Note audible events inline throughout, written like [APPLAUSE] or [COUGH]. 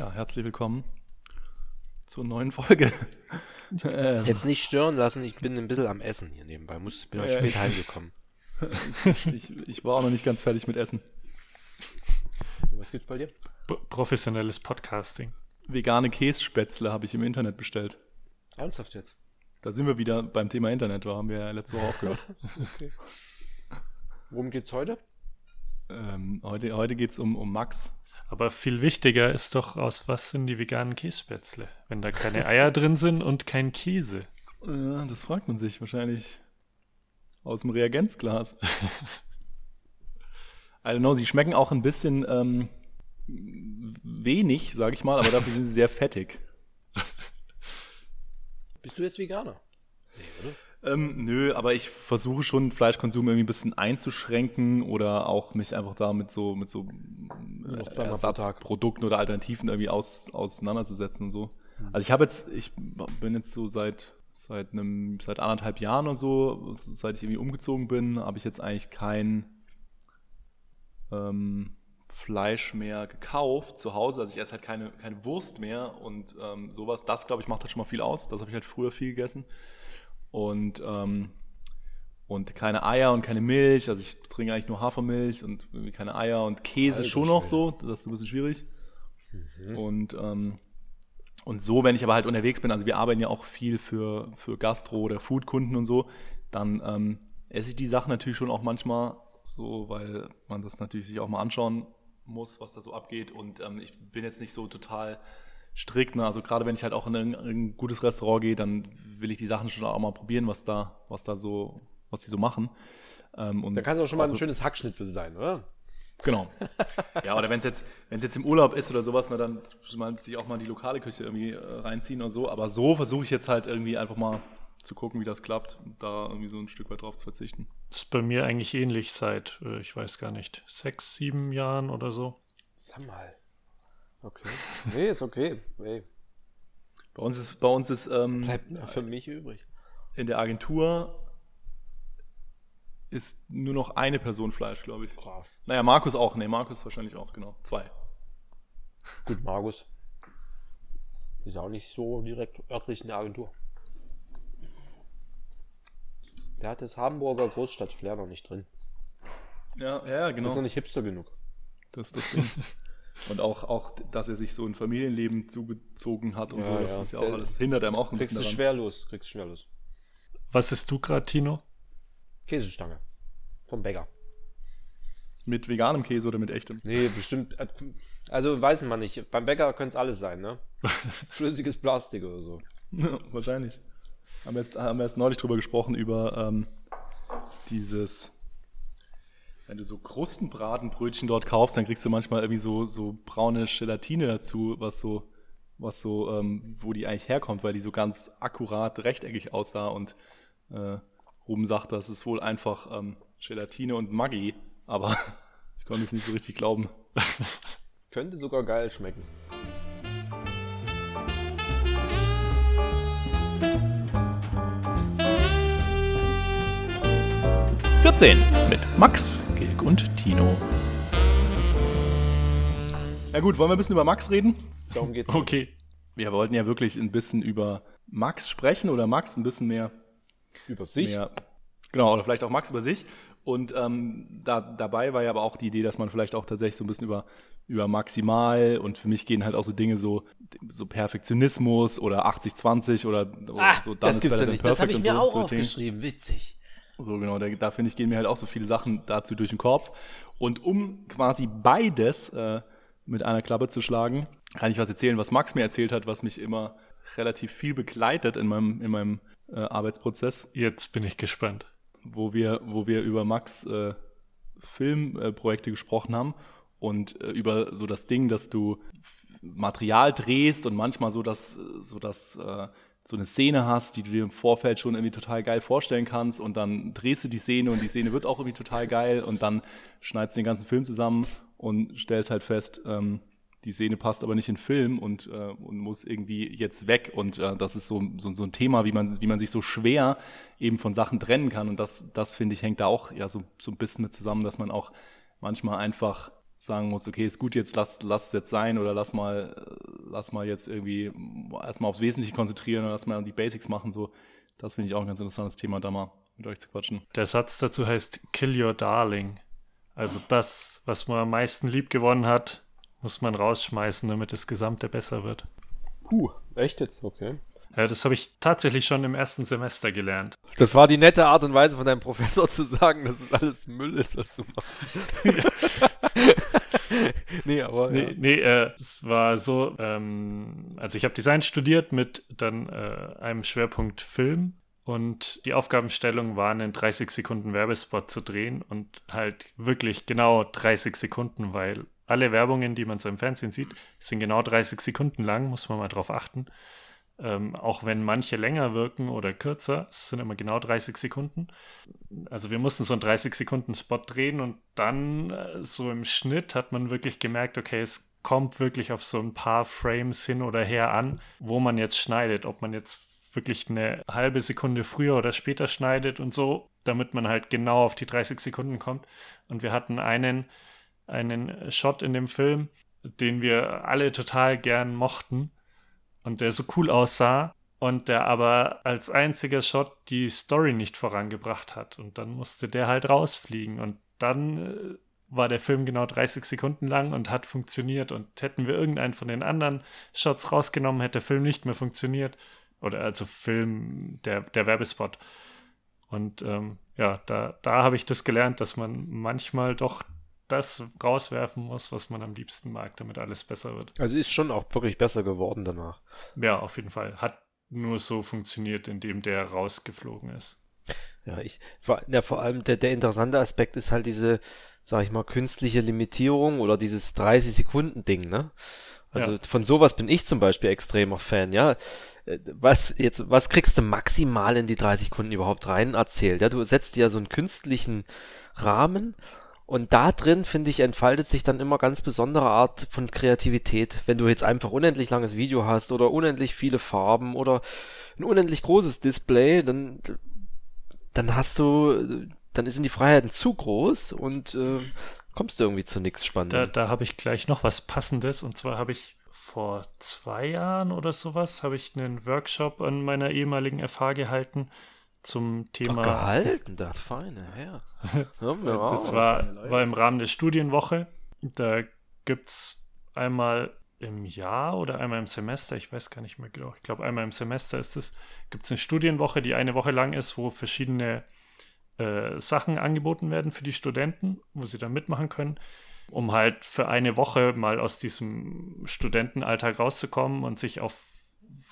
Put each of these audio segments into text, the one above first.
Ja, herzlich willkommen zur neuen Folge. [LAUGHS] Jetzt nicht stören lassen, ich bin ein bisschen am Essen hier nebenbei. Muss, bin ja, spät heimgekommen. ich, [LAUGHS] ich, ich, war auch noch nicht ganz fertig mit Essen. Was gibt's bei dir? B professionelles Podcasting. Vegane Kässpätzle habe ich im Internet bestellt. Ernsthaft jetzt? Da sind wir wieder beim Thema Internet, da haben wir ja letzte Woche aufgehört. [LAUGHS] okay. Worum geht's heute? Ähm, heute heute geht es um, um Max. Aber viel wichtiger ist doch, aus was sind die veganen Kässpätzle, wenn da keine Eier drin sind und kein Käse. Ja, das fragt man sich wahrscheinlich aus dem Reagenzglas. [LAUGHS] I don't know, sie schmecken auch ein bisschen ähm, wenig, sage ich mal, aber dafür sind sie sehr fettig. Bist du jetzt Veganer? Nee, oder? Ähm, nö, aber ich versuche schon Fleischkonsum irgendwie ein bisschen einzuschränken oder auch mich einfach da mit so, mit so äh, Ersatzprodukten oder Alternativen irgendwie aus, auseinanderzusetzen und so. Mhm. Also ich habe jetzt, ich bin jetzt so seit seit einem, seit anderthalb Jahren oder so, seit ich irgendwie umgezogen bin, habe ich jetzt eigentlich kein ähm, Fleisch mehr gekauft zu Hause. Also ich esse halt keine, keine Wurst mehr und ähm, sowas. Das, glaube ich, macht halt schon mal viel aus. Das habe ich halt früher viel gegessen und, ähm, und keine Eier und keine Milch. Also ich trinke eigentlich nur Hafermilch und keine Eier und Käse Alter, schon noch so. Das ist ein bisschen schwierig. Mhm. Und, ähm, und so, wenn ich aber halt unterwegs bin, also wir arbeiten ja auch viel für, für Gastro- oder Foodkunden und so, dann ähm, esse ich die Sachen natürlich schon auch manchmal so, weil man das natürlich sich auch mal anschauen muss, was da so abgeht. Und ähm, ich bin jetzt nicht so total strikt. Ne? Also gerade wenn ich halt auch in ein, in ein, gutes Restaurant gehe, dann will ich die Sachen schon auch mal probieren, was da, was da so, was die so machen. Ähm, und da kann es auch schon mal ein schönes Hackschnitzel sein, oder? Genau. [LAUGHS] Ja, oder wenn es jetzt, wenn es jetzt im Urlaub ist oder sowas, ne, dann muss man sich auch mal die lokale Küche irgendwie äh, reinziehen oder so. Aber so versuche ich jetzt halt irgendwie einfach mal zu gucken, wie das klappt und da irgendwie so ein Stück weit drauf zu verzichten. Das ist bei mir eigentlich ähnlich seit, äh, ich weiß gar nicht, sechs, sieben Jahren oder so. Sag mal. Okay. Nee, ist okay. Nee. Bei uns ist, bei uns ist ähm, bleibt für mich übrig. In der Agentur ist nur noch eine Person Fleisch, glaube ich. Krass. Naja, Markus auch. Nee, Markus wahrscheinlich auch, genau. Zwei. Gut, Markus. Ist auch nicht so direkt örtlich in der Agentur. Der hat das Hamburger Großstadtflair noch nicht drin. Ja, ja, genau. Ist noch nicht hipster genug. Das ist das Ding. [LAUGHS] Und auch, auch, dass er sich so ein Familienleben zugezogen hat und ja, so, das ja. ist ja auch alles, hindert einem auch ein kriegst bisschen. Kriegst du schwer los, kriegst du schwer los. Was isst du gerade, Tino? Käsestange. Vom Bäcker. Mit veganem Käse oder mit echtem? Nee, bestimmt. Äh, also weiß man nicht. Beim Bäcker könnte es alles sein, ne? [LAUGHS] Flüssiges Plastik oder so. Ja, wahrscheinlich. Haben wir, jetzt, haben wir jetzt neulich drüber gesprochen, über ähm, dieses wenn du so Krustenbratenbrötchen dort kaufst, dann kriegst du manchmal irgendwie so, so braune Gelatine dazu, was so, was so, ähm, wo die eigentlich herkommt, weil die so ganz akkurat rechteckig aussah und äh, Ruben sagt, das ist wohl einfach ähm, Gelatine und Maggi, aber [LAUGHS] ich konnte es nicht so richtig glauben. [LAUGHS] Könnte sogar geil schmecken. Mit Max Gilg und Tino. Ja gut, wollen wir ein bisschen über Max reden? Darum geht's. Okay. Wir wollten ja wirklich ein bisschen über Max sprechen oder Max ein bisschen mehr über sich. Mehr, genau, oder vielleicht auch Max über sich. Und ähm, da, dabei war ja aber auch die Idee, dass man vielleicht auch tatsächlich so ein bisschen über, über Maximal und für mich gehen halt auch so Dinge so, so Perfektionismus oder 80-20 oder, ah, so Das gibt's ja nicht. Das habe ich mir so, auch so aufgeschrieben. Witzig. So genau, da, da finde ich, gehen mir halt auch so viele Sachen dazu durch den Kopf. Und um quasi beides äh, mit einer Klappe zu schlagen, kann ich was erzählen, was Max mir erzählt hat, was mich immer relativ viel begleitet in meinem, in meinem äh, Arbeitsprozess. Jetzt bin ich gespannt. Wo wir, wo wir über Max äh, Filmprojekte gesprochen haben und äh, über so das Ding, dass du Material drehst und manchmal so das, so das äh, so eine Szene hast, die du dir im Vorfeld schon irgendwie total geil vorstellen kannst und dann drehst du die Szene und die Szene wird auch irgendwie total geil und dann schneidest du den ganzen Film zusammen und stellst halt fest, ähm, die Szene passt aber nicht in den Film und, äh, und muss irgendwie jetzt weg und äh, das ist so, so, so ein Thema, wie man, wie man sich so schwer eben von Sachen trennen kann und das, das finde ich hängt da auch ja so, so ein bisschen mit zusammen, dass man auch manchmal einfach sagen muss, okay, ist gut, jetzt lass, lass es jetzt sein oder lass mal lass mal jetzt irgendwie erstmal aufs Wesentliche konzentrieren und lass mal die Basics machen. So, das finde ich auch ein ganz interessantes Thema, da mal mit euch zu quatschen. Der Satz dazu heißt Kill your darling. Also das, was man am meisten lieb gewonnen hat, muss man rausschmeißen, damit das Gesamte besser wird. Uh, echt jetzt? Okay. Ja, das habe ich tatsächlich schon im ersten Semester gelernt. Das war die nette Art und Weise von deinem Professor zu sagen, dass es alles Müll ist, was du machst. [LAUGHS] nee, aber. Nee, ja. nee äh, es war so, ähm, also ich habe Design studiert mit dann äh, einem Schwerpunkt Film und die Aufgabenstellung war, einen 30 Sekunden Werbespot zu drehen und halt wirklich genau 30 Sekunden, weil alle Werbungen, die man so im Fernsehen sieht, sind genau 30 Sekunden lang, muss man mal drauf achten. Ähm, auch wenn manche länger wirken oder kürzer, es sind immer genau 30 Sekunden. Also wir mussten so einen 30 Sekunden Spot drehen und dann äh, so im Schnitt hat man wirklich gemerkt, okay, es kommt wirklich auf so ein paar Frames hin oder her an, wo man jetzt schneidet, ob man jetzt wirklich eine halbe Sekunde früher oder später schneidet und so, damit man halt genau auf die 30 Sekunden kommt. Und wir hatten einen, einen Shot in dem Film, den wir alle total gern mochten und der so cool aussah und der aber als einziger Shot die Story nicht vorangebracht hat. Und dann musste der halt rausfliegen. Und dann äh, war der Film genau 30 Sekunden lang und hat funktioniert. Und hätten wir irgendeinen von den anderen Shots rausgenommen, hätte der Film nicht mehr funktioniert. Oder also Film, der, der Werbespot. Und ähm, ja, da, da habe ich das gelernt, dass man manchmal doch das rauswerfen muss, was man am liebsten mag, damit alles besser wird. Also ist schon auch wirklich besser geworden danach. Ja, auf jeden Fall. Hat nur so funktioniert, indem der rausgeflogen ist. Ja, ich, ja, vor allem der, der interessante Aspekt ist halt diese, sag ich mal, künstliche Limitierung oder dieses 30 Sekunden Ding, ne? Also ja. von sowas bin ich zum Beispiel extremer Fan, ja. Äh, was jetzt, was kriegst du maximal in die 30 Sekunden überhaupt rein erzählt? Ja, du setzt dir ja so einen künstlichen Rahmen und da drin, finde ich, entfaltet sich dann immer ganz besondere Art von Kreativität. Wenn du jetzt einfach unendlich langes Video hast oder unendlich viele Farben oder ein unendlich großes Display, dann, dann hast du, dann sind die Freiheiten zu groß und äh, kommst du irgendwie zu nichts Spannendem. Da, da habe ich gleich noch was Passendes und zwar habe ich vor zwei Jahren oder sowas habe ich einen Workshop an meiner ehemaligen FH gehalten zum Thema. Doch gehalten, da feine Herr. [LAUGHS] das war, war im Rahmen der Studienwoche. Da gibt es einmal im Jahr oder einmal im Semester, ich weiß gar nicht mehr genau, ich glaube einmal im Semester ist es, gibt es eine Studienwoche, die eine Woche lang ist, wo verschiedene äh, Sachen angeboten werden für die Studenten, wo sie dann mitmachen können, um halt für eine Woche mal aus diesem Studentenalltag rauszukommen und sich auf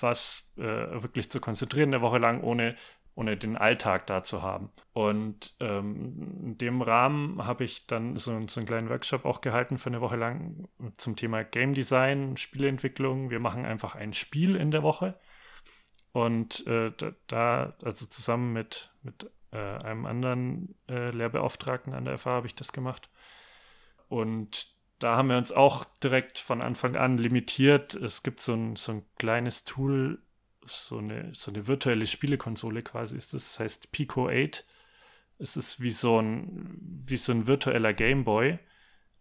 was äh, wirklich zu konzentrieren, eine Woche lang, ohne ohne den Alltag da zu haben. Und ähm, in dem Rahmen habe ich dann so, so, einen kleinen Workshop auch gehalten für eine Woche lang zum Thema Game Design, Spieleentwicklung. Wir machen einfach ein Spiel in der Woche. Und äh, da, also zusammen mit, mit äh, einem anderen äh, Lehrbeauftragten an der FH habe ich das gemacht. Und da haben wir uns auch direkt von Anfang an limitiert. Es gibt so ein, so ein kleines Tool, so eine, so eine virtuelle Spielekonsole quasi ist das. Heißt Pico 8. Es ist wie so ein, wie so ein virtueller Gameboy,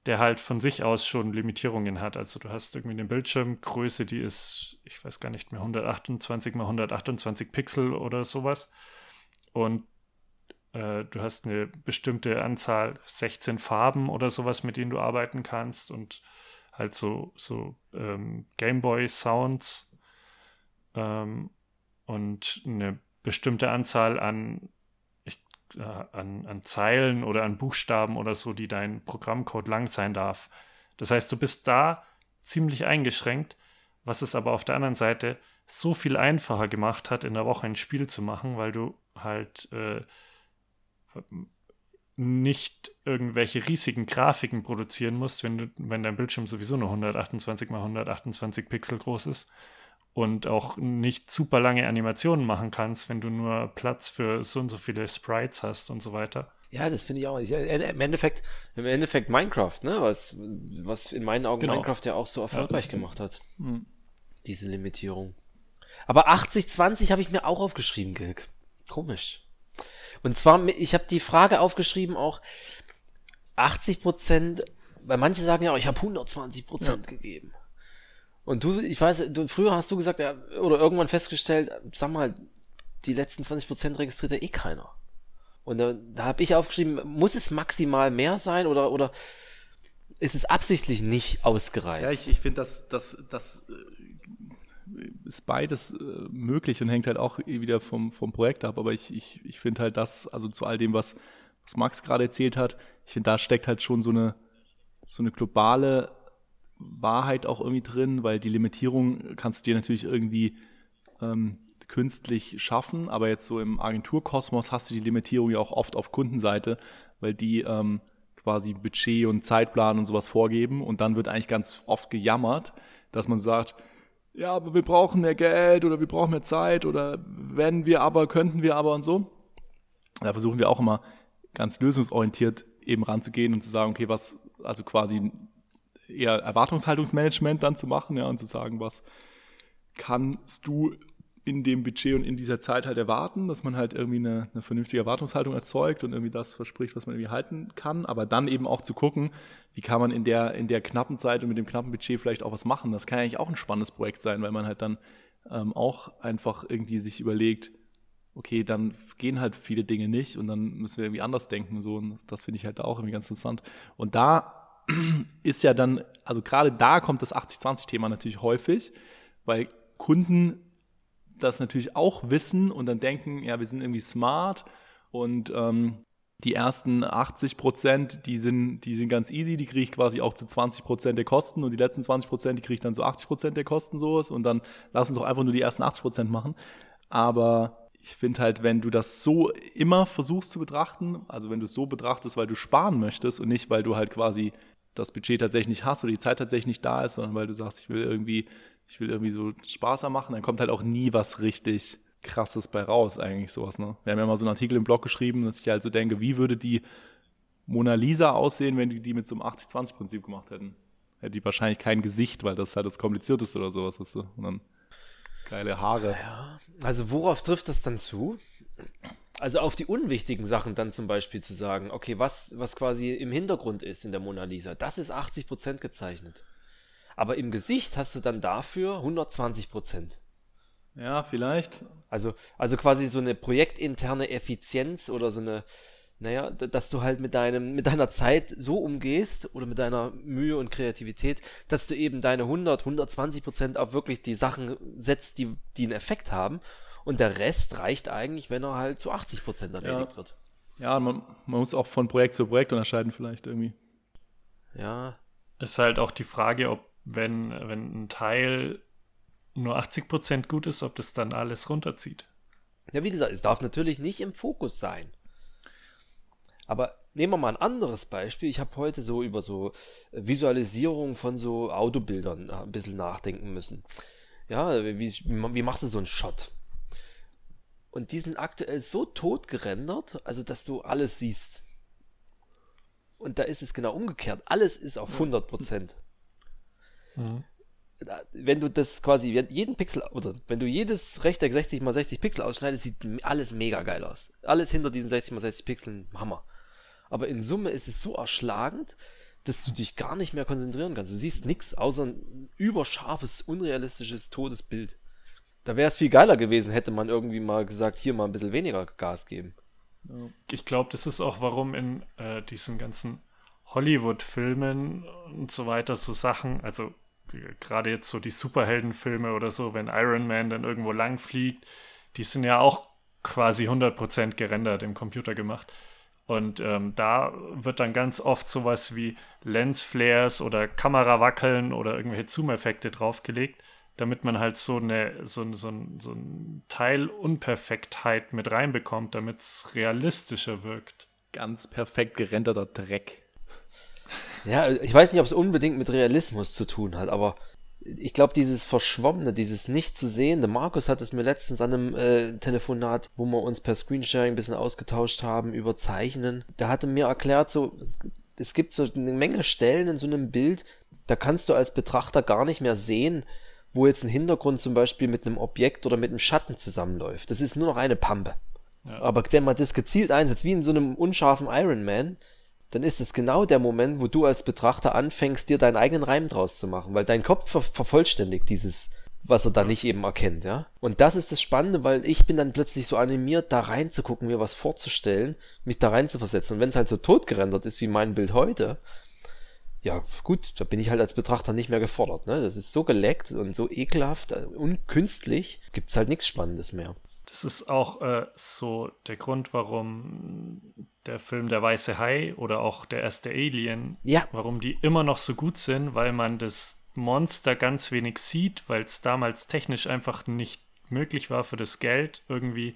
der halt von sich aus schon Limitierungen hat. Also du hast irgendwie eine Bildschirmgröße, die ist, ich weiß gar nicht mehr, 128 mal 128 Pixel oder sowas. Und äh, du hast eine bestimmte Anzahl, 16 Farben oder sowas, mit denen du arbeiten kannst und halt so, so ähm, Gameboy-Sounds ähm, und eine bestimmte Anzahl an, ich, äh, an, an Zeilen oder an Buchstaben oder so, die dein Programmcode lang sein darf. Das heißt, du bist da ziemlich eingeschränkt, was es aber auf der anderen Seite so viel einfacher gemacht hat, in der Woche ein Spiel zu machen, weil du halt äh, nicht irgendwelche riesigen Grafiken produzieren musst, wenn, du, wenn dein Bildschirm sowieso nur 128 mal 128 Pixel groß ist und auch nicht super lange Animationen machen kannst, wenn du nur Platz für so und so viele Sprites hast und so weiter. Ja, das finde ich auch. Im Endeffekt, im Endeffekt Minecraft, ne? Was, was in meinen Augen genau. Minecraft ja auch so erfolgreich ja. gemacht hat. Mhm. Diese Limitierung. Aber 80-20 habe ich mir auch aufgeschrieben, Gilg. Komisch. Und zwar, ich habe die Frage aufgeschrieben auch 80 Prozent, weil manche sagen ja ich habe 120 Prozent ja. gegeben. Und du, ich weiß, du, früher hast du gesagt, ja, oder irgendwann festgestellt, sag mal, die letzten 20% registriert ja eh keiner. Und da, da habe ich aufgeschrieben, muss es maximal mehr sein oder, oder ist es absichtlich nicht ausgereizt? Ja, ich, ich finde, dass das, das äh, ist beides äh, möglich und hängt halt auch wieder vom, vom Projekt ab. Aber ich, ich, ich finde halt das, also zu all dem, was, was Max gerade erzählt hat, ich finde, da steckt halt schon so eine, so eine globale Wahrheit auch irgendwie drin, weil die Limitierung kannst du dir natürlich irgendwie ähm, künstlich schaffen, aber jetzt so im Agenturkosmos hast du die Limitierung ja auch oft auf Kundenseite, weil die ähm, quasi Budget und Zeitplan und sowas vorgeben und dann wird eigentlich ganz oft gejammert, dass man sagt, ja, aber wir brauchen mehr Geld oder wir brauchen mehr Zeit oder wenn wir aber, könnten wir aber und so. Da versuchen wir auch immer ganz lösungsorientiert eben ranzugehen und zu sagen, okay, was, also quasi eher Erwartungshaltungsmanagement dann zu machen, ja, und zu sagen, was kannst du in dem Budget und in dieser Zeit halt erwarten, dass man halt irgendwie eine, eine, vernünftige Erwartungshaltung erzeugt und irgendwie das verspricht, was man irgendwie halten kann, aber dann eben auch zu gucken, wie kann man in der, in der knappen Zeit und mit dem knappen Budget vielleicht auch was machen. Das kann eigentlich auch ein spannendes Projekt sein, weil man halt dann ähm, auch einfach irgendwie sich überlegt, okay, dann gehen halt viele Dinge nicht und dann müssen wir irgendwie anders denken. So, und das finde ich halt auch irgendwie ganz interessant. Und da ist ja dann, also gerade da kommt das 80-20-Thema natürlich häufig, weil Kunden das natürlich auch wissen und dann denken, ja, wir sind irgendwie smart und ähm, die ersten 80 Prozent, die sind, die sind ganz easy, die kriege ich quasi auch zu 20 Prozent der Kosten und die letzten 20 Prozent, die kriege ich dann zu 80 Prozent der Kosten sowas und dann lass uns doch einfach nur die ersten 80 Prozent machen. Aber ich finde halt, wenn du das so immer versuchst zu betrachten, also wenn du es so betrachtest, weil du sparen möchtest und nicht, weil du halt quasi das Budget tatsächlich nicht hast oder die Zeit tatsächlich nicht da ist, sondern weil du sagst, ich will irgendwie, ich will irgendwie so Spaß machen, dann kommt halt auch nie was richtig krasses bei raus, eigentlich sowas, ne? Wir haben ja mal so einen Artikel im Blog geschrieben, dass ich halt so denke, wie würde die Mona Lisa aussehen, wenn die die mit so einem 80-20-Prinzip gemacht hätten? Hätte die wahrscheinlich kein Gesicht, weil das halt das komplizierteste oder sowas ist. Und dann geile Haare. Ja, also worauf trifft das dann zu? Also auf die unwichtigen Sachen dann zum Beispiel zu sagen, okay, was, was quasi im Hintergrund ist in der Mona Lisa, das ist 80% gezeichnet. Aber im Gesicht hast du dann dafür 120%. Ja, vielleicht. Also, also quasi so eine projektinterne Effizienz oder so eine, naja, dass du halt mit deinem, mit deiner Zeit so umgehst oder mit deiner Mühe und Kreativität, dass du eben deine 100, 120 Prozent auf wirklich die Sachen setzt, die, die einen Effekt haben und der Rest reicht eigentlich, wenn er halt zu 80 Prozent erledigt ja. wird. Ja, man, man muss auch von Projekt zu Projekt unterscheiden vielleicht irgendwie. Ja. Ist halt auch die Frage, ob wenn, wenn ein Teil nur 80 Prozent gut ist, ob das dann alles runterzieht. Ja, wie gesagt, es darf natürlich nicht im Fokus sein. Aber nehmen wir mal ein anderes Beispiel. Ich habe heute so über so Visualisierung von so Autobildern ein bisschen nachdenken müssen. Ja, wie, wie machst du so einen Shot? Und die sind aktuell so tot gerendert, also dass du alles siehst. Und da ist es genau umgekehrt. Alles ist auf 100 Prozent. Mhm. Wenn du das quasi, jeden Pixel, oder wenn du jedes Rechteck 60 x 60 Pixel ausschneidest, sieht alles mega geil aus. Alles hinter diesen 60 x 60 Pixeln, Hammer. Aber in Summe ist es so erschlagend, dass du dich gar nicht mehr konzentrieren kannst. Du siehst nichts außer ein überscharfes, unrealistisches, totes Bild. Da wäre es viel geiler gewesen, hätte man irgendwie mal gesagt, hier mal ein bisschen weniger Gas geben. Ich glaube, das ist auch, warum in äh, diesen ganzen Hollywood-Filmen und so weiter so Sachen, also gerade jetzt so die Superheldenfilme oder so, wenn Iron Man dann irgendwo lang fliegt, die sind ja auch quasi 100% gerendert im Computer gemacht. Und ähm, da wird dann ganz oft sowas wie Lensflares oder Kamerawackeln oder irgendwelche Zoom-Effekte draufgelegt damit man halt so eine so, so, so ein Teil Unperfektheit mit reinbekommt, damit es realistischer wirkt. Ganz perfekt gerenderter Dreck. [LAUGHS] Ja, ich weiß nicht, ob es unbedingt mit Realismus zu tun hat, aber ich glaube, dieses Verschwommene, dieses nicht zu sehende, Markus hat es mir letztens an einem äh, Telefonat, wo wir uns per Screensharing ein bisschen ausgetauscht haben über Zeichnen, da hatte mir erklärt, so, es gibt so eine Menge Stellen in so einem Bild, da kannst du als Betrachter gar nicht mehr sehen, wo jetzt ein Hintergrund zum Beispiel mit einem Objekt oder mit einem Schatten zusammenläuft. Das ist nur noch eine Pampe. Ja. Aber wenn man das gezielt einsetzt, wie in so einem unscharfen Iron Man, dann ist es genau der Moment, wo du als Betrachter anfängst, dir deinen eigenen Reim draus zu machen, weil dein Kopf ver vervollständigt dieses, was er da nicht eben erkennt, ja. Und das ist das Spannende, weil ich bin dann plötzlich so animiert, da reinzugucken, mir was vorzustellen, mich da rein zu versetzen. Und wenn es halt so totgerendert ist wie mein Bild heute, ja, gut, da bin ich halt als Betrachter nicht mehr gefordert. Ne? Das ist so geleckt und so ekelhaft und künstlich, gibt es halt nichts Spannendes mehr. Das ist auch äh, so der Grund, warum der Film Der Weiße Hai oder auch der erste Alien, ja. warum die immer noch so gut sind, weil man das Monster ganz wenig sieht, weil es damals technisch einfach nicht möglich war für das Geld irgendwie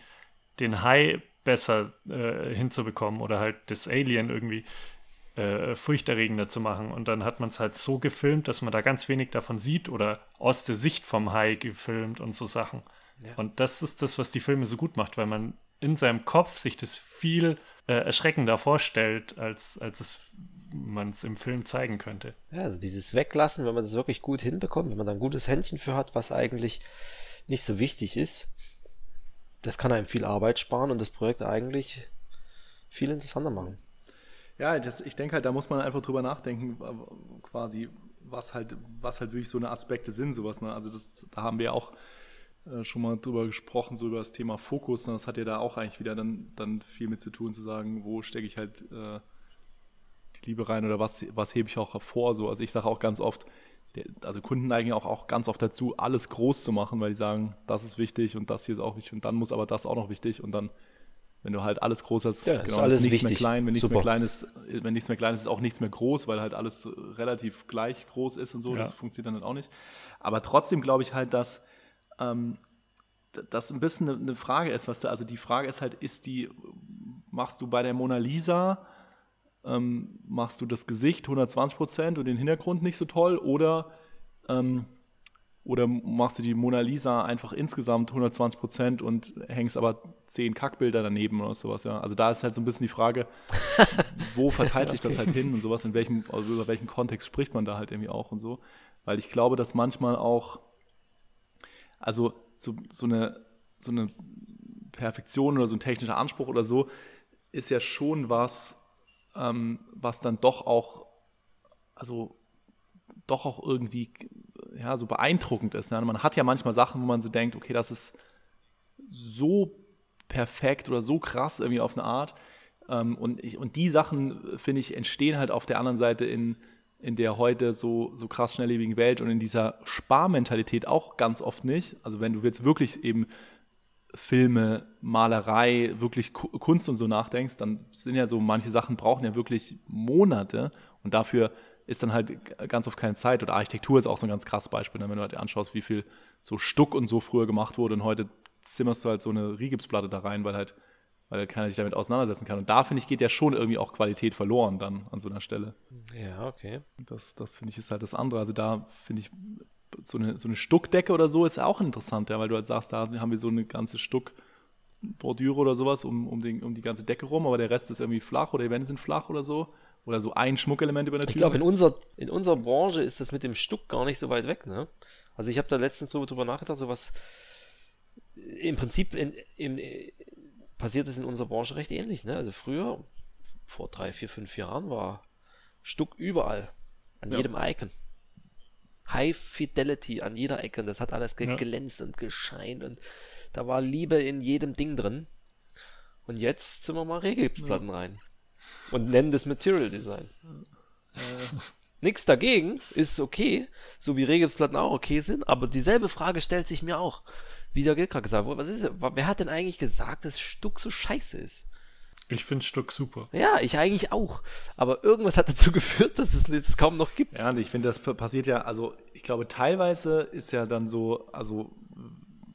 den Hai besser äh, hinzubekommen oder halt das Alien irgendwie äh, furchterregender zu machen. Und dann hat man es halt so gefilmt, dass man da ganz wenig davon sieht oder aus der Sicht vom Hai gefilmt und so Sachen. Ja. Und das ist das, was die Filme so gut macht, weil man in seinem Kopf sich das viel äh, erschreckender vorstellt, als, als es man es im Film zeigen könnte. Ja, also dieses Weglassen, wenn man das wirklich gut hinbekommt, wenn man da ein gutes Händchen für hat, was eigentlich nicht so wichtig ist, das kann einem viel Arbeit sparen und das Projekt eigentlich viel interessanter machen. Ja, das, ich denke halt, da muss man einfach drüber nachdenken, quasi, was halt, was halt wirklich so eine Aspekte sind, sowas. Ne? Also das, da haben wir auch äh, schon mal drüber gesprochen, so über das Thema Fokus. Ne? Das hat ja da auch eigentlich wieder dann, dann viel mit zu tun, zu sagen, wo stecke ich halt äh, die Liebe rein oder was, was hebe ich auch hervor. So. Also ich sage auch ganz oft, der, also Kunden neigen auch, auch ganz oft dazu, alles groß zu machen, weil die sagen, das ist wichtig und das hier ist auch wichtig und dann muss aber das auch noch wichtig und dann wenn du halt alles groß hast, ja, genau, ist alles nichts wichtig. mehr klein, wenn nichts Super. mehr klein ist, wenn nichts mehr klein ist, ist auch nichts mehr groß, weil halt alles relativ gleich groß ist und so, ja. das funktioniert dann halt auch nicht. Aber trotzdem glaube ich halt, dass ähm, das ein bisschen eine, eine Frage ist, was da, also die Frage ist halt, ist die, machst du bei der Mona Lisa, ähm, machst du das Gesicht 120 Prozent und den Hintergrund nicht so toll oder ähm, oder machst du die Mona Lisa einfach insgesamt 120 Prozent und hängst aber zehn Kackbilder daneben oder sowas, ja. Also da ist halt so ein bisschen die Frage, [LAUGHS] wo verteilt sich das halt hin und sowas, in welchem, also über welchen Kontext spricht man da halt irgendwie auch und so. Weil ich glaube, dass manchmal auch, also so, so eine, so eine Perfektion oder so ein technischer Anspruch oder so, ist ja schon was, ähm, was dann doch auch, also doch auch irgendwie ja, so beeindruckend ist. Ja. Man hat ja manchmal Sachen, wo man so denkt, okay, das ist so perfekt oder so krass irgendwie auf eine Art. Ähm, und, ich, und die Sachen, finde ich, entstehen halt auf der anderen Seite in, in der heute so, so krass schnelllebigen Welt und in dieser Sparmentalität auch ganz oft nicht. Also wenn du jetzt wirklich eben Filme, Malerei, wirklich Kunst und so nachdenkst, dann sind ja so manche Sachen brauchen ja wirklich Monate und dafür ist dann halt ganz oft keine Zeit. Oder Architektur ist auch so ein ganz krasses Beispiel, ne? wenn du halt anschaust, wie viel so Stuck und so früher gemacht wurde und heute zimmerst du halt so eine Rigipsplatte da rein, weil halt, weil halt keiner sich damit auseinandersetzen kann. Und da, finde ich, geht ja schon irgendwie auch Qualität verloren dann an so einer Stelle. Ja, okay. Das, das finde ich, ist halt das andere. Also da finde ich, so eine, so eine Stuckdecke oder so ist auch interessant, ja, weil du halt sagst, da haben wir so eine ganze Stuck- Bordüre oder sowas um, um, den, um die ganze Decke rum, aber der Rest ist irgendwie flach oder die Wände sind flach oder so. Oder so ein Schmuckelement über der Tür. Ich glaube, in, unser, in unserer Branche ist das mit dem Stuck gar nicht so weit weg. Ne? Also ich habe da letztens drüber, drüber nachgedacht, so was im Prinzip in, in, passiert es in unserer Branche recht ähnlich. Ne? Also früher, vor drei, vier, fünf Jahren, war Stuck überall. An ja. jedem Icon. High Fidelity an jeder Ecke. Und das hat alles geglänzt ja. und gescheint. Und da war Liebe in jedem Ding drin. Und jetzt sind wir mal Regelplatten ja. rein und nennen das Material Design. Äh, Nichts dagegen, ist okay, so wie Regelsplatten auch okay sind, aber dieselbe Frage stellt sich mir auch. Wie der gerade gesagt was ist, wer hat denn eigentlich gesagt, dass Stuck so scheiße ist? Ich finde Stuck super. Ja, ich eigentlich auch. Aber irgendwas hat dazu [LAUGHS] geführt, dass es es kaum noch gibt. Ja, und ich finde, das passiert ja, also ich glaube, teilweise ist ja dann so, also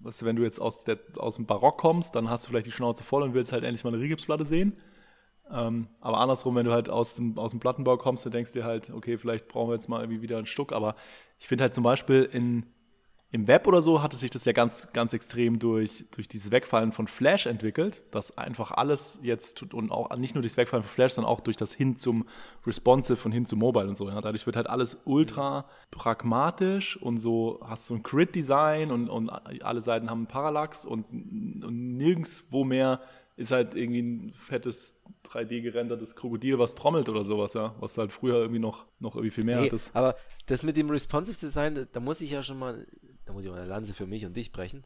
weißt du, wenn du jetzt aus, der, aus dem Barock kommst, dann hast du vielleicht die Schnauze voll und willst halt endlich mal eine Rigipsplatte sehen. Ähm, aber andersrum, wenn du halt aus dem, aus dem Plattenbau kommst, dann denkst du dir halt, okay, vielleicht brauchen wir jetzt mal irgendwie wieder ein Stück. Aber ich finde halt zum Beispiel in, im Web oder so hatte sich das ja ganz, ganz extrem durch, durch dieses Wegfallen von Flash entwickelt, dass einfach alles jetzt und auch nicht nur durchs Wegfallen von Flash, sondern auch durch das hin zum Responsive und hin zum Mobile und so. Ja. Dadurch wird halt alles ultra pragmatisch und so hast du ein Grid-Design und, und alle Seiten haben einen Parallax und, und nirgendwo mehr ist halt irgendwie ein fettes 3D gerendertes Krokodil, was trommelt oder sowas, ja. Was halt früher irgendwie noch, noch irgendwie viel mehr hey, hattest. Aber das mit dem Responsive Design, da muss ich ja schon mal, da muss ich mal eine Lanze für mich und dich brechen.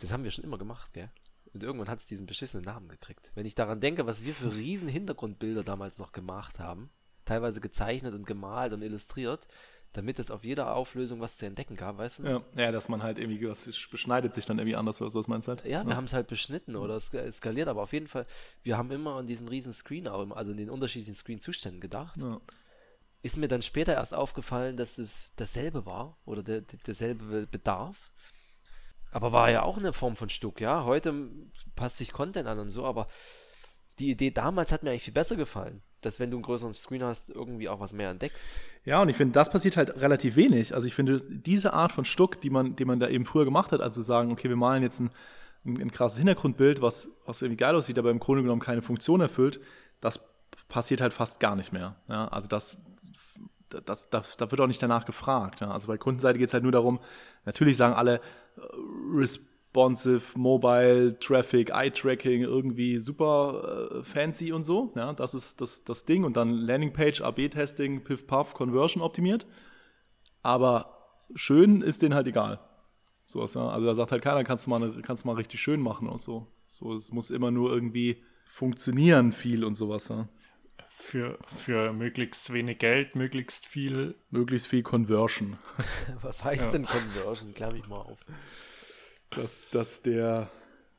Das haben wir schon immer gemacht, gell? Und irgendwann hat es diesen beschissenen Namen gekriegt. Wenn ich daran denke, was wir für riesen Hintergrundbilder damals noch gemacht haben, teilweise gezeichnet und gemalt und illustriert, damit es auf jeder Auflösung was zu entdecken gab, weißt du? Ja, ja dass man halt irgendwie, was beschneidet sich dann irgendwie anders oder so, was meinst du halt? Ja, wir ja. haben es halt beschnitten oder skaliert, aber auf jeden Fall, wir haben immer an diesen riesen Screen, also in den unterschiedlichen Screen-Zuständen gedacht. Ja. Ist mir dann später erst aufgefallen, dass es dasselbe war oder der, derselbe Bedarf. Aber war ja auch eine Form von Stuck, ja. Heute passt sich Content an und so, aber die Idee damals hat mir eigentlich viel besser gefallen, dass wenn du einen größeren Screen hast, irgendwie auch was mehr entdeckst. Ja, und ich finde, das passiert halt relativ wenig. Also ich finde, diese Art von Stuck, die man, die man da eben früher gemacht hat, also sagen, okay, wir malen jetzt ein, ein, ein krasses Hintergrundbild, was, was irgendwie geil aussieht, aber im Grunde genommen keine Funktion erfüllt, das passiert halt fast gar nicht mehr. Ja, also das, das, das, da wird auch nicht danach gefragt. Ja. Also bei Kundenseite geht es halt nur darum, natürlich sagen alle, uh, responsive Mobile Traffic, Eye Tracking irgendwie super äh, fancy und so. Ja, das ist das, das Ding. Und dann Landingpage, AB-Testing, Piff Puff, Conversion optimiert. Aber schön ist denen halt egal. Sowas, ja. Also da sagt halt keiner, kannst du mal, kannst du mal richtig schön machen und so. So, es muss immer nur irgendwie funktionieren viel und sowas, ja. Für, für möglichst wenig Geld, möglichst viel. Möglichst viel Conversion. [LAUGHS] Was heißt ja. denn Conversion? Klär mich mal auf dass, dass, der,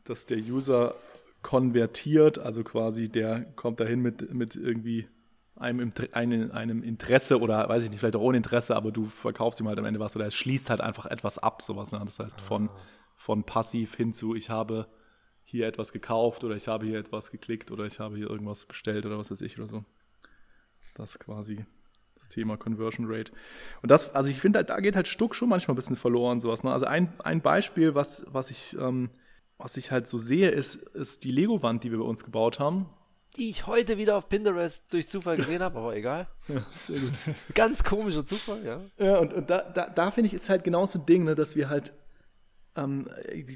dass der User konvertiert, also quasi der kommt dahin mit, mit irgendwie einem, einem, einem Interesse oder weiß ich nicht, vielleicht auch ohne Interesse, aber du verkaufst ihm halt am Ende was oder es schließt halt einfach etwas ab, sowas. Ne? Das heißt, von, von passiv hin zu, ich habe hier etwas gekauft oder ich habe hier etwas geklickt oder ich habe hier irgendwas bestellt oder was weiß ich oder so. Das quasi das Thema Conversion Rate. Und das, also ich finde halt, da geht halt Stuck schon manchmal ein bisschen verloren, sowas. Ne? Also ein, ein Beispiel, was, was ich, ähm, was ich halt so sehe, ist, ist die Lego-Wand, die wir bei uns gebaut haben. Die ich heute wieder auf Pinterest durch Zufall gesehen habe, aber egal. [LAUGHS] Ja, sehr gut. Ganz komischer Zufall, ja. Ja, und, und da, da, da finde ich, ist halt genau so ein Ding, ne, dass wir halt ähm,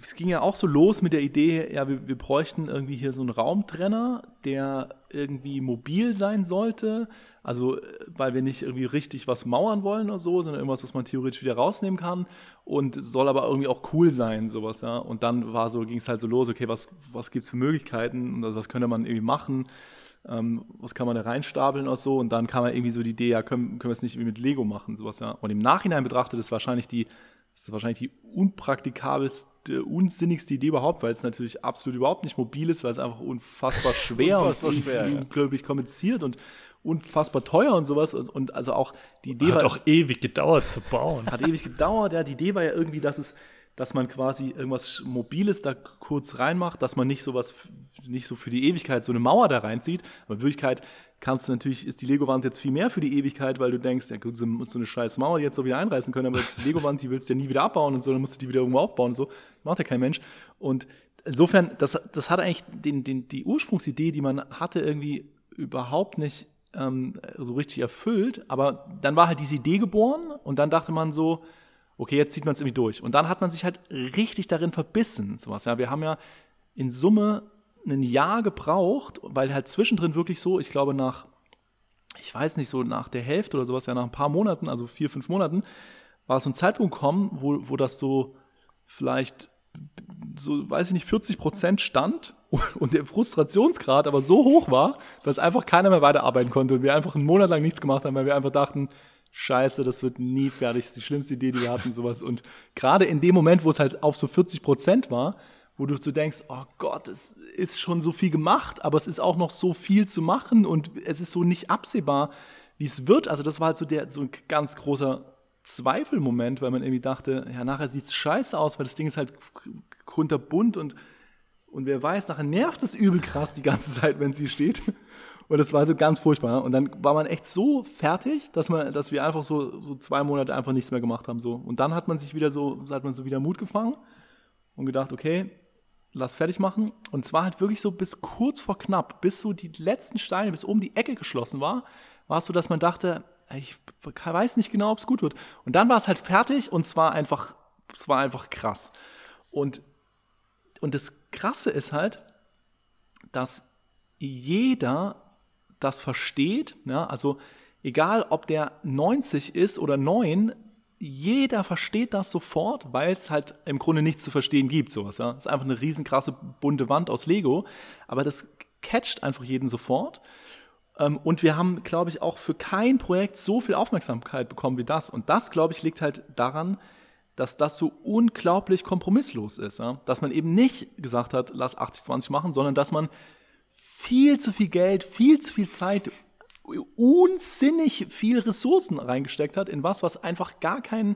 es ging ja auch so los mit der Idee, ja, wir, wir bräuchten irgendwie hier so einen Raumtrenner, der irgendwie mobil sein sollte. Also, äh, weil wir nicht irgendwie richtig was mauern wollen oder so, sondern irgendwas, was man theoretisch wieder rausnehmen kann. Und soll aber irgendwie auch cool sein, sowas, ja. Und dann war so, ging es halt so los, okay, was, was gibt es für Möglichkeiten und also, was könnte man irgendwie machen? Ähm, was kann man da reinstapeln oder so? Und dann kam ja irgendwie so die Idee, ja, können, können wir es nicht irgendwie mit Lego machen, sowas, ja. Und im Nachhinein betrachtet ist wahrscheinlich die das ist wahrscheinlich die unpraktikabelste, unsinnigste Idee überhaupt, weil es natürlich absolut überhaupt nicht mobil ist, weil es einfach unfassbar [LAUGHS] schwer unfassbar und schwer, unglaublich ja. kompliziert und unfassbar teuer und sowas. Und, und also auch die Idee hat war. Hat auch ewig gedauert zu bauen. Hat ewig gedauert, ja. Die Idee war ja irgendwie, dass es dass man quasi irgendwas Mobiles da kurz reinmacht, dass man nicht sowas, nicht so für die Ewigkeit so eine Mauer da reinzieht. Aber in Wirklichkeit kannst du natürlich, ist die Lego-Wand jetzt viel mehr für die Ewigkeit, weil du denkst, ja gut, so, so eine scheiß Mauer jetzt so wieder einreißen können, aber die Lego-Wand, die willst du ja nie wieder abbauen und so, dann musst du die wieder irgendwo aufbauen und so. Macht ja kein Mensch. Und insofern, das, das hat eigentlich den, den, die Ursprungsidee, die man hatte, irgendwie überhaupt nicht ähm, so richtig erfüllt. Aber dann war halt diese Idee geboren und dann dachte man so, okay, jetzt zieht man es irgendwie durch. Und dann hat man sich halt richtig darin verbissen. Sowas. Ja, wir haben ja in Summe ein Jahr gebraucht, weil halt zwischendrin wirklich so, ich glaube nach, ich weiß nicht, so nach der Hälfte oder sowas, ja nach ein paar Monaten, also vier, fünf Monaten, war so ein Zeitpunkt gekommen, wo, wo das so vielleicht so, weiß ich nicht, 40 Prozent stand [LAUGHS] und der Frustrationsgrad aber so hoch war, dass einfach keiner mehr weiterarbeiten konnte und wir einfach einen Monat lang nichts gemacht haben, weil wir einfach dachten, Scheiße, das wird nie fertig, das ist die schlimmste Idee, die wir hatten, sowas. Und gerade in dem Moment, wo es halt auf so 40 Prozent war, wo du so denkst, oh Gott, es ist schon so viel gemacht, aber es ist auch noch so viel zu machen und es ist so nicht absehbar, wie es wird. Also das war halt so der so ein ganz großer Zweifelmoment, weil man irgendwie dachte, ja, nachher sieht es scheiße aus, weil das Ding ist halt kunterbunt und, und wer weiß, nachher nervt es übel krass die ganze Zeit, wenn sie steht. Und das war so ganz furchtbar. Und dann war man echt so fertig, dass, man, dass wir einfach so, so zwei Monate einfach nichts mehr gemacht haben. So. Und dann hat man sich wieder so, hat man so wieder Mut gefangen und gedacht, okay, lass fertig machen. Und zwar halt wirklich so bis kurz vor knapp, bis so die letzten Steine, bis oben die Ecke geschlossen war, war es so, dass man dachte, ich weiß nicht genau, ob es gut wird. Und dann war es halt fertig und es war einfach, es war einfach krass. Und, und das Krasse ist halt, dass jeder das versteht. Ja? Also egal, ob der 90 ist oder 9, jeder versteht das sofort, weil es halt im Grunde nichts zu verstehen gibt. Sowas, ja? Das ist einfach eine riesenkrasse bunte Wand aus Lego, aber das catcht einfach jeden sofort. Ähm, und wir haben, glaube ich, auch für kein Projekt so viel Aufmerksamkeit bekommen wie das. Und das, glaube ich, liegt halt daran, dass das so unglaublich kompromisslos ist. Ja? Dass man eben nicht gesagt hat, lass 80-20 machen, sondern dass man viel zu viel Geld, viel zu viel Zeit, unsinnig viel Ressourcen reingesteckt hat in was, was einfach gar keinen,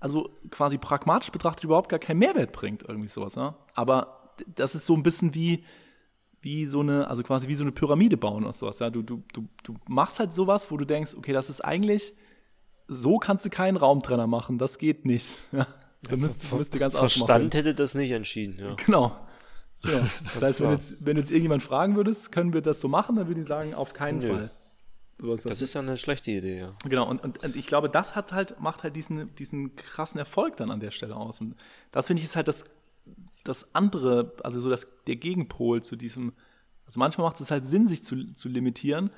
also quasi pragmatisch betrachtet überhaupt gar keinen Mehrwert bringt, irgendwie sowas. Ja? Aber das ist so ein bisschen wie, wie so eine, also quasi wie so eine Pyramide bauen oder sowas. Ja? Du, du, du, du machst halt sowas, wo du denkst, okay, das ist eigentlich, so kannst du keinen Raumtrenner machen, das geht nicht. [LAUGHS] Ja? Da müsste, Ver müsste ganz Verstand hätte das nicht entschieden, ja. Genau. Ja. [LAUGHS] Das heißt, wenn jetzt, wenn jetzt irgendjemand fragen würdest, können wir das so machen, dann würde ich sagen, auf keinen Nö. Fall. Sowas, das ist ja eine schlechte Idee, ja. Genau, und, und, und, ich glaube, das hat halt, macht halt diesen, diesen krassen Erfolg dann an der Stelle aus. Und das finde ich ist halt das, das andere, also so das, der Gegenpol zu diesem, also manchmal macht es halt Sinn, sich zu, zu limitieren,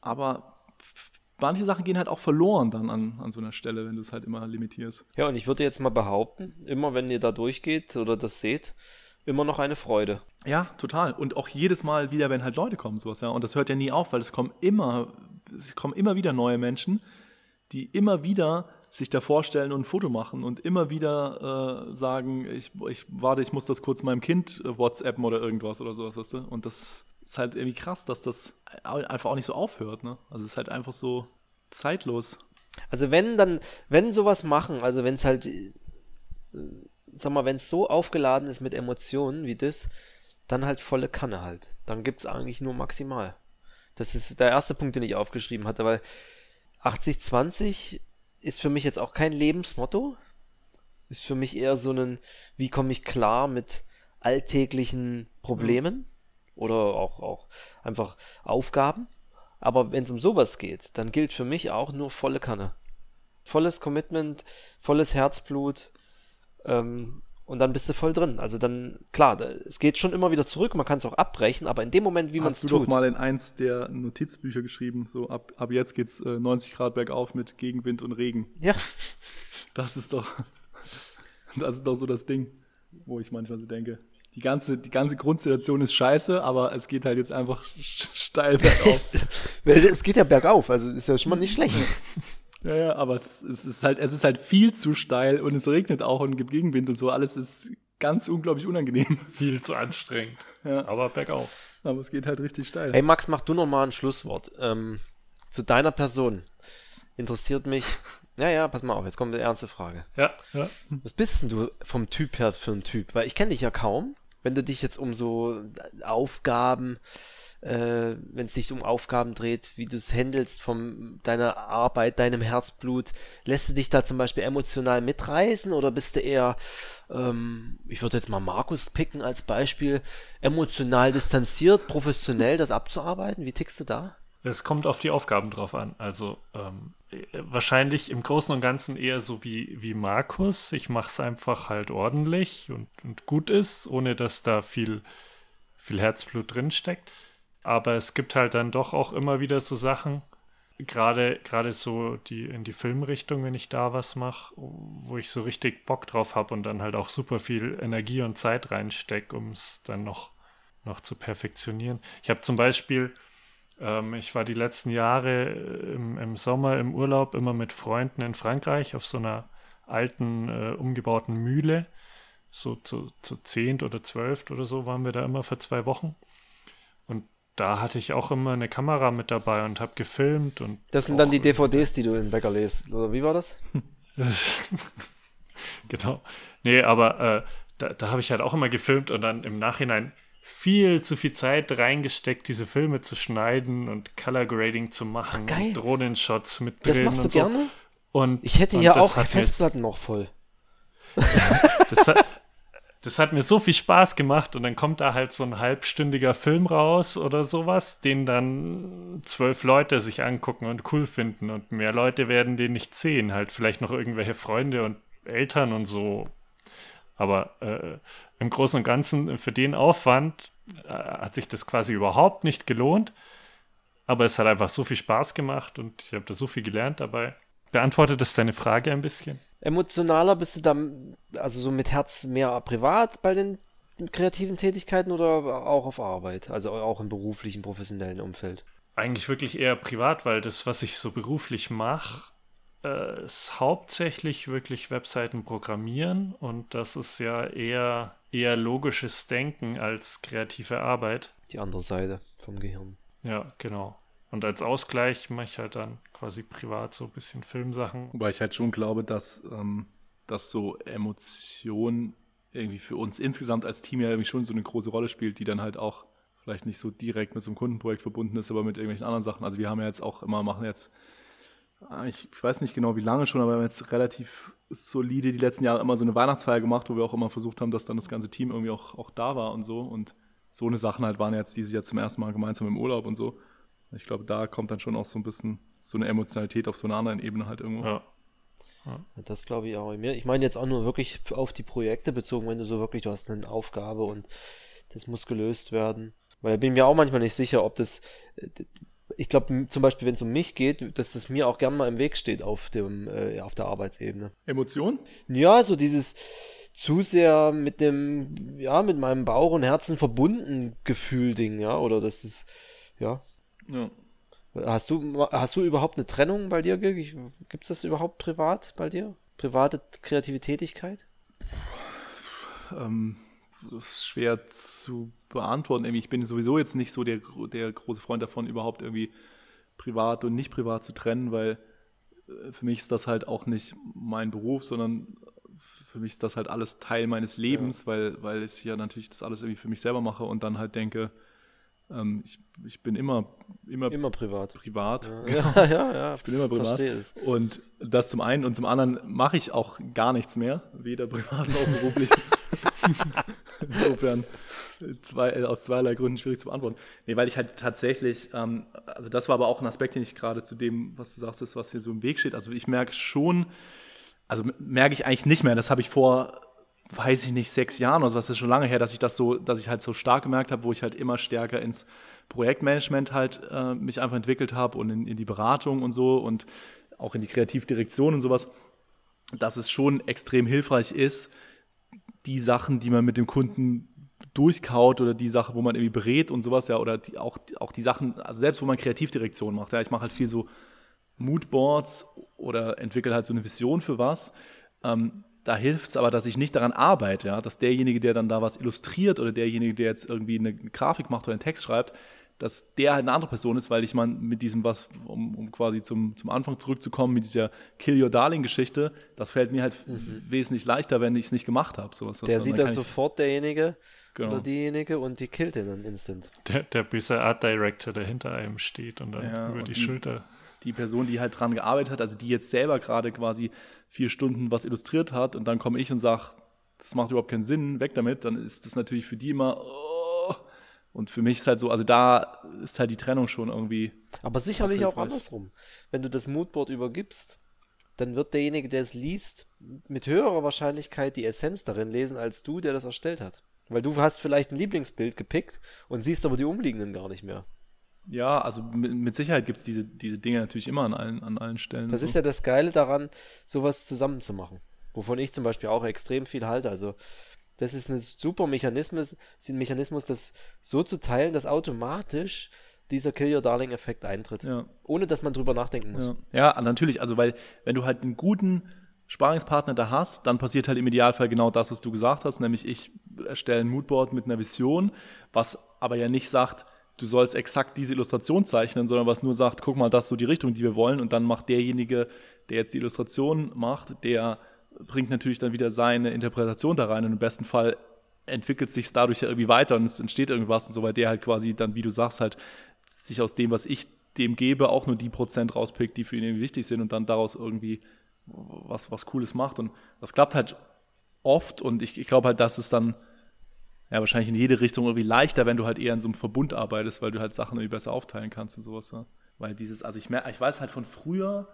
aber manche Sachen gehen halt auch verloren dann an, an so einer Stelle, wenn du es halt immer limitierst. Ja, und ich würde jetzt mal behaupten, immer wenn ihr da durchgeht oder das seht, immer noch eine Freude. Ja, total. Und auch jedes Mal wieder, wenn halt Leute kommen, sowas, ja. Und das hört ja nie auf, weil es kommen immer, es kommen immer wieder neue Menschen, die immer wieder sich da vorstellen und ein Foto machen und immer wieder äh, sagen, ich, ich warte, ich muss das kurz meinem Kind äh, WhatsAppen oder irgendwas oder sowas, weißt du? Und das ist halt irgendwie krass, dass das einfach auch nicht so aufhört, ne? Also es ist halt einfach so zeitlos. Also wenn dann, wenn sowas machen, also wenn es halt äh, sag mal, wenn es so aufgeladen ist mit Emotionen wie das, dann halt volle Kanne halt. Dann gibt es eigentlich nur maximal. Das ist der erste Punkt, den ich aufgeschrieben hatte, weil 80-20 ist für mich jetzt auch kein Lebensmotto. Ist für mich eher so ein, wie komme ich klar mit alltäglichen Problemen mhm. oder auch, auch einfach Aufgaben. Aber wenn es um sowas geht, dann gilt für mich auch nur volle Kanne. Volles Commitment, volles Herzblut, ähm, und dann bist du voll drin. Also dann, klar, da, es geht schon immer wieder zurück, man kann es auch abbrechen, aber in dem Moment, wie man es tut. Hast du doch mal in eins der Notizbücher geschrieben, so ab, ab jetzt geht's äh, 90 Grad bergauf mit Gegenwind und Regen. Ja. Das ist doch, das ist doch so das Ding, wo ich manchmal so denke. Die ganze, die ganze Grundsituation ist scheiße, aber es geht halt jetzt einfach [LAUGHS] steil bergauf. [LAUGHS] es geht ja bergauf, also ist ja schon mal nicht schlecht. [LAUGHS] Ja, ja, aber es, es, ist halt, es ist halt viel zu steil und es regnet auch und gibt Gegenwind und so. Alles ist ganz unglaublich unangenehm. [LAUGHS] Viel zu anstrengend. Ja. Aber bergauf. Aber es geht halt richtig steil. Hey Max, mach du noch mal ein Schlusswort. Ähm, zu deiner Person. Interessiert mich. [LAUGHS] Ja, ja, pass mal auf, jetzt kommt eine ernste Frage. Ja, ja. Was bist denn du vom Typ her für ein Typ? Weil ich kenne dich ja kaum. Wenn du dich jetzt um so Aufgaben, äh, wenn es sich um Aufgaben dreht, wie du es handelst von deiner Arbeit, deinem Herzblut. Lässt du dich da zum Beispiel emotional mitreißen oder bist du eher, ähm, ich würde jetzt mal Markus picken als Beispiel, emotional distanziert, professionell das abzuarbeiten? Wie tickst du da? Es kommt auf die Aufgaben drauf an. Also ähm, wahrscheinlich im Großen und Ganzen eher so wie, wie Markus. Ich mache es einfach halt ordentlich und, und gut ist, ohne dass da viel, viel Herzblut drinsteckt. Aber es gibt halt dann doch auch immer wieder so Sachen, gerade gerade so die in die Filmrichtung, wenn ich da was mache, wo ich so richtig Bock drauf habe und dann halt auch super viel Energie und Zeit reinstecke, um es dann noch, noch zu perfektionieren. Ich habe zum Beispiel, ähm, ich war die letzten Jahre im, im, Sommer im Urlaub immer mit Freunden in Frankreich auf so einer alten, äh, umgebauten Mühle. So zu, zu zehnt oder zwölft oder so waren wir da immer für zwei Wochen. Und da hatte ich auch immer eine Kamera mit dabei und habe gefilmt und. Das sind dann die DVDs, die du in Bäcker lest, oder wie war das? [LAUGHS] genau. Nee, aber äh, da, da habe ich halt auch immer gefilmt und dann im Nachhinein viel zu viel Zeit reingesteckt, diese Filme zu schneiden und Color Grading zu machen, Ach, Drohnenshots mit drin. Das machst du und gerne? So. Und, ich hätte ja auch Festplatten noch voll. [LAUGHS] das, hat, das hat mir so viel Spaß gemacht und dann kommt da halt so ein halbstündiger Film raus oder sowas, den dann zwölf Leute sich angucken und cool finden und mehr Leute werden den nicht sehen, halt vielleicht noch irgendwelche Freunde und Eltern und so. Aber äh, im Großen und Ganzen für den Aufwand äh, hat sich das quasi überhaupt nicht gelohnt. Aber es hat einfach so viel Spaß gemacht und ich habe da so viel gelernt dabei. Beantwortet das deine Frage ein bisschen? Emotionaler bist du dann, also so mit Herz mehr privat bei den kreativen Tätigkeiten oder auch auf Arbeit? Also auch im beruflichen, professionellen Umfeld? Eigentlich wirklich eher privat, weil das, was ich so beruflich mache, äh, ist hauptsächlich wirklich Webseiten programmieren und das ist ja eher, eher logisches Denken als kreative Arbeit. Die andere Seite vom Gehirn. Ja, genau. Und als Ausgleich mache ich halt dann quasi privat so ein bisschen Filmsachen. Wobei ich halt schon glaube, dass, ähm, dass so Emotionen irgendwie für uns insgesamt als Team ja irgendwie schon so eine große Rolle spielt, die dann halt auch vielleicht nicht so direkt mit so einem Kundenprojekt verbunden ist, aber mit irgendwelchen anderen Sachen. Also wir haben ja jetzt auch immer, machen jetzt, ah, ich, weiß nicht genau wie lange schon, aber wir haben jetzt relativ solide die letzten Jahre immer so eine Weihnachtsfeier gemacht, wo wir auch immer versucht haben, dass dann das ganze Team irgendwie auch, auch da war und so. Und so eine Sachen halt waren jetzt dieses Jahr zum ersten Mal gemeinsam im Urlaub und so. Ich glaube, da kommt dann schon auch so ein bisschen so eine Emotionalität auf so einer anderen Ebene halt irgendwo. Ja. Ja. Das glaube ich auch. Ich meine jetzt auch nur wirklich auf die Projekte bezogen, wenn du so wirklich, du hast eine Aufgabe und das muss gelöst werden. Weil da bin ich mir auch manchmal nicht sicher, ob das, ich glaube zum Beispiel, wenn es um mich geht, dass das mir auch gern mal im Weg steht auf dem, äh, auf der Arbeitsebene. Emotion? Ja, so dieses zu sehr mit dem, ja, mit meinem Bauch und Herzen verbunden Gefühl-Ding, ja, oder das ist, ja. Ja. Hast du, hast du überhaupt eine Trennung bei dir? Gibt es das überhaupt privat bei dir? Private kreative Tätigkeit? Ähm, schwer zu beantworten. Ich bin sowieso jetzt nicht so der, der große Freund davon, überhaupt irgendwie privat und nicht privat zu trennen, weil äh, für mich ist das halt auch nicht mein Beruf, sondern für mich ist das halt alles Teil meines Lebens, ja. weil, weil ich ja natürlich das alles irgendwie für mich selber mache und dann halt denke, ähm, ich, ich bin immer, immer, immer privat. Privat. Ja, [LAUGHS] genau. ja, ja, ja, Ich bin immer privat. Es. Und das zum einen und zum anderen mache ich auch gar nichts mehr, weder privat noch beruflich. [LAUGHS] Insofern zwei, äh, aus zweierlei Gründen schwierig zu beantworten. Nee, weil ich halt tatsächlich, ähm, also das war aber auch ein Aspekt, den ich gerade zu dem, was du sagst, was hier so im Weg steht. Also ich merke schon, also merke ich eigentlich nicht mehr, das habe ich vor weiß ich nicht, sechs Jahren oder so, was ist schon lange her, dass ich das so, dass ich halt so stark gemerkt habe, wo ich halt immer stärker ins Projektmanagement halt äh, mich einfach entwickelt habe und in, in, die Beratung und so und auch in die Kreativdirektion und sowas, dass es schon extrem hilfreich ist, die Sachen, die man mit dem Kunden durchkaut oder die Sache, wo man irgendwie berät und sowas, ja, oder die, auch, auch die Sachen, also selbst wo man Kreativdirektion macht, ja, ich mache halt viel so Moodboards oder entwickle halt so eine Vision für was. Ähm, da hilft es aber, dass ich nicht daran arbeite, ja, dass derjenige, der dann da was illustriert oder derjenige, der jetzt irgendwie eine Grafik macht oder einen Text schreibt, dass der halt eine andere Person ist, weil ich man mit diesem was, um, um quasi zum, zum Anfang zurückzukommen, mit dieser Kill Your Darling-Geschichte, das fällt mir halt mhm. wesentlich leichter, wenn ich es nicht gemacht habe. Sowas, der sieht das sofort, derjenige genau. oder diejenige, und die killt den dann instant. Der, der böse Art Director, der hinter einem steht und dann ja, über die, die Schulter die Person, die halt dran gearbeitet hat, also die jetzt selber gerade quasi vier Stunden was illustriert hat und dann komme ich und sage, das macht überhaupt keinen Sinn, weg damit, dann ist das natürlich für die immer, oh. und für mich ist halt so, also da ist halt die Trennung schon irgendwie. Aber sicherlich auch andersrum. Wenn du das Moodboard übergibst, dann wird derjenige, der es liest, mit höherer Wahrscheinlichkeit die Essenz darin lesen, als du, der das erstellt hat. Weil du hast vielleicht ein Lieblingsbild gepickt und siehst aber die umliegenden gar nicht mehr. Ja, also mit, Sicherheit gibt es diese, diese Dinge natürlich immer an allen, an allen Stellen. Das so. ist ja das Geile daran, sowas zusammenzumachen. Wovon ich zum Beispiel auch extrem viel halte. Also, das ist ein super Mechanismus, ein Mechanismus, das so zu teilen, dass automatisch dieser Kill Your Darling-Effekt eintritt. Ja. Ohne dass man drüber nachdenken muss. Ja. ja, natürlich. Also, weil, wenn du halt einen guten Sparingspartner da hast, dann passiert halt im Idealfall genau das, was du gesagt hast, nämlich ich erstelle ein Moodboard mit einer Vision, was aber ja nicht sagt, du sollst exakt diese Illustration zeichnen, sondern was nur sagt, guck mal, das ist so die Richtung, die wir wollen. Und dann macht derjenige, der jetzt die Illustration macht, der bringt natürlich dann wieder seine Interpretation da rein. Und im besten Fall entwickelt sich dadurch ja irgendwie weiter und es entsteht irgendwas und so, weil der halt quasi dann, wie du sagst, halt sich aus dem, was ich dem gebe, auch nur die Prozent rauspickt, die für ihn wichtig sind und dann daraus irgendwie was, was Cooles macht. Und das klappt halt oft und ich, ich glaube halt, dass es dann ja, wahrscheinlich in jede Richtung irgendwie leichter, wenn du halt eher in so einem Verbund arbeitest, weil du halt Sachen irgendwie besser aufteilen kannst und sowas. Ja. Weil dieses, also ich, merke, ich weiß halt von früher,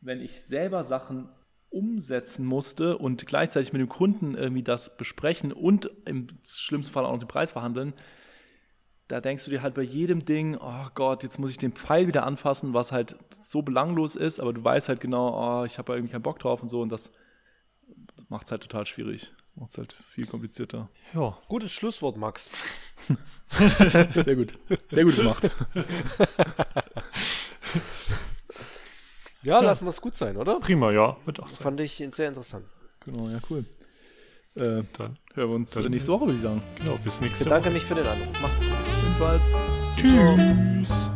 wenn ich selber Sachen umsetzen musste und gleichzeitig mit dem Kunden irgendwie das besprechen und im schlimmsten Fall auch noch den Preis verhandeln, da denkst du dir halt bei jedem Ding, oh Gott, jetzt muss ich den Pfeil wieder anfassen, was halt so belanglos ist, aber du weißt halt genau, oh, ich habe irgendwie keinen Bock drauf und so und das macht es halt total schwierig. Macht es halt viel komplizierter. Ja. Gutes Schlusswort, Max. [LAUGHS] Sehr gut. Sehr gut gemacht. [LAUGHS] ja, ja. lassen wir es gut sein, oder? Prima, ja. Wird auch sein. Fand ich sehr interessant. Genau, ja, cool. Äh, dann hören wir uns dann nächste Woche, würde ich sagen. Genau, bis nächste Woche. Ich bedanke mich für den Anruf. Macht's gut. Ebenfalls. Tschüss.